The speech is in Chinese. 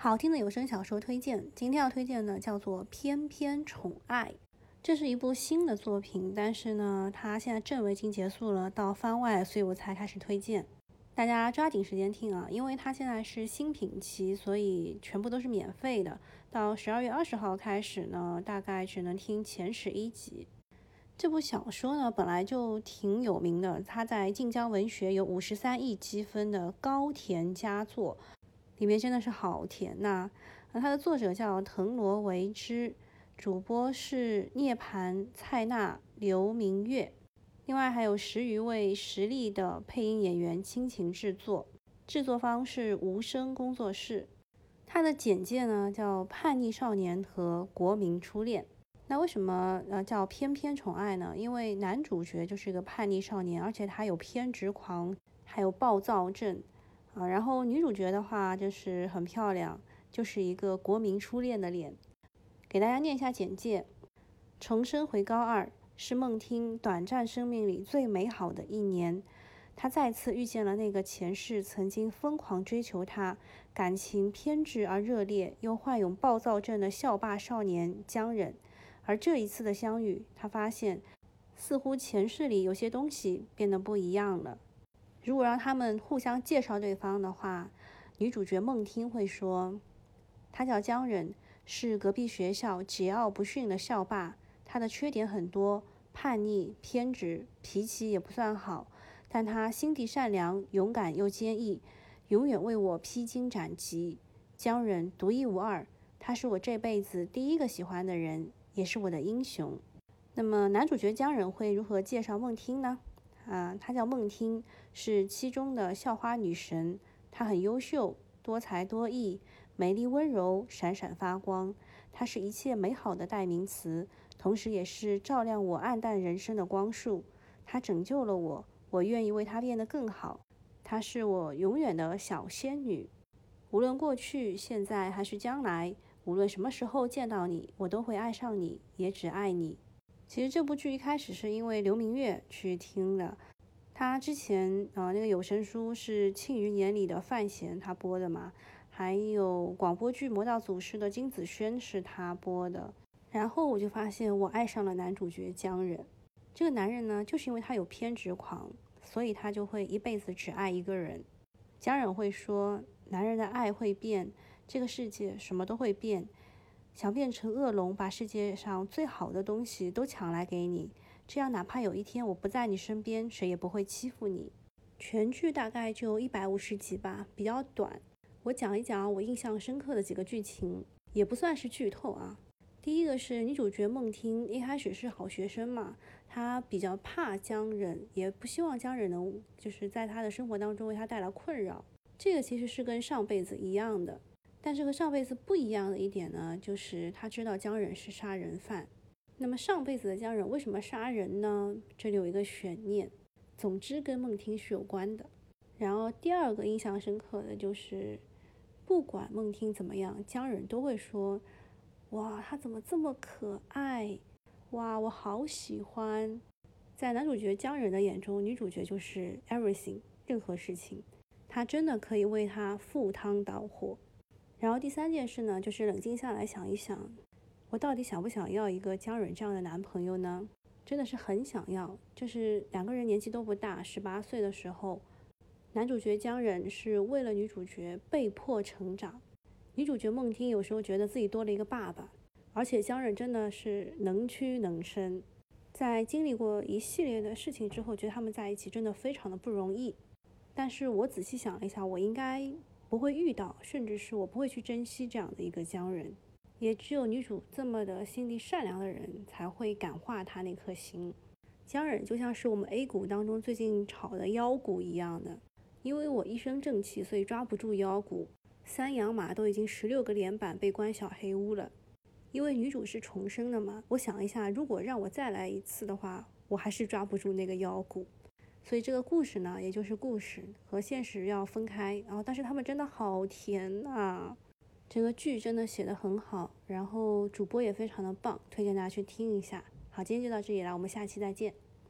好听的有声小说推荐，今天要推荐的叫做《偏偏宠爱》，这是一部新的作品，但是呢，它现在正文已经结束了，到番外，所以我才开始推荐。大家抓紧时间听啊，因为它现在是新品期，所以全部都是免费的。到十二月二十号开始呢，大概只能听前十一集。这部小说呢，本来就挺有名的，它在晋江文学有五十三亿积分的高甜佳作。里面真的是好甜呐！那它的作者叫藤萝为之，主播是涅槃、蔡娜、刘明月，另外还有十余位实力的配音演员倾情制作，制作方是无声工作室。它的简介呢叫叛逆少年和国民初恋。那为什么呃叫偏偏宠爱呢？因为男主角就是一个叛逆少年，而且他有偏执狂，还有暴躁症。啊，然后女主角的话就是很漂亮，就是一个国民初恋的脸。给大家念一下简介：重生回高二是孟听短暂生命里最美好的一年，她再次遇见了那个前世曾经疯狂追求她、感情偏执而热烈又患有暴躁症的校霸少年江忍。而这一次的相遇，她发现似乎前世里有些东西变得不一样了。如果让他们互相介绍对方的话，女主角孟听会说：“他叫江忍，是隔壁学校桀骜不驯的校霸。他的缺点很多，叛逆、偏执，脾气也不算好。但他心地善良、勇敢又坚毅，永远为我披荆斩棘。江忍独一无二，他是我这辈子第一个喜欢的人，也是我的英雄。”那么男主角江忍会如何介绍孟听呢？啊，她叫孟听，是七中的校花女神。她很优秀，多才多艺，美丽温柔，闪闪发光。她是一切美好的代名词，同时也是照亮我暗淡人生的光束。她拯救了我，我愿意为她变得更好。她是我永远的小仙女，无论过去、现在还是将来，无论什么时候见到你，我都会爱上你，也只爱你。其实这部剧一开始是因为刘明月去听的，他之前啊那个有声书是《庆余年》里的范闲他播的嘛，还有广播剧《魔道祖师》的金子轩是他播的，然后我就发现我爱上了男主角江忍，这个男人呢就是因为他有偏执狂，所以他就会一辈子只爱一个人。江忍会说，男人的爱会变，这个世界什么都会变。想变成恶龙，把世界上最好的东西都抢来给你，这样哪怕有一天我不在你身边，谁也不会欺负你。全剧大概就一百五十集吧，比较短。我讲一讲我印象深刻的几个剧情，也不算是剧透啊。第一个是女主角孟听，一开始是好学生嘛，她比较怕江忍，也不希望江忍能就是在她的生活当中为她带来困扰。这个其实是跟上辈子一样的。但是和上辈子不一样的一点呢，就是他知道江忍是杀人犯。那么上辈子的江忍为什么杀人呢？这里有一个悬念。总之跟孟听是有关的。然后第二个印象深刻的就是，不管孟听怎么样，江忍都会说：“哇，他怎么这么可爱？哇，我好喜欢。”在男主角江忍的眼中，女主角就是 everything，任何事情，他真的可以为他赴汤蹈火。然后第三件事呢，就是冷静下来想一想，我到底想不想要一个江忍这样的男朋友呢？真的是很想要。就是两个人年纪都不大，十八岁的时候，男主角江忍是为了女主角被迫成长，女主角孟听有时候觉得自己多了一个爸爸，而且江忍真的是能屈能伸，在经历过一系列的事情之后，觉得他们在一起真的非常的不容易。但是我仔细想了一下，我应该。不会遇到，甚至是我不会去珍惜这样的一个江人，也只有女主这么的心地善良的人才会感化她那颗心。江忍就像是我们 A 股当中最近炒的妖股一样的，因为我一身正气，所以抓不住妖股。三羊马都已经十六个连板被关小黑屋了，因为女主是重生的嘛。我想一下，如果让我再来一次的话，我还是抓不住那个妖股。所以这个故事呢，也就是故事和现实要分开，然后但是他们真的好甜啊！这个剧真的写的很好，然后主播也非常的棒，推荐大家去听一下。好，今天就到这里了，我们下期再见。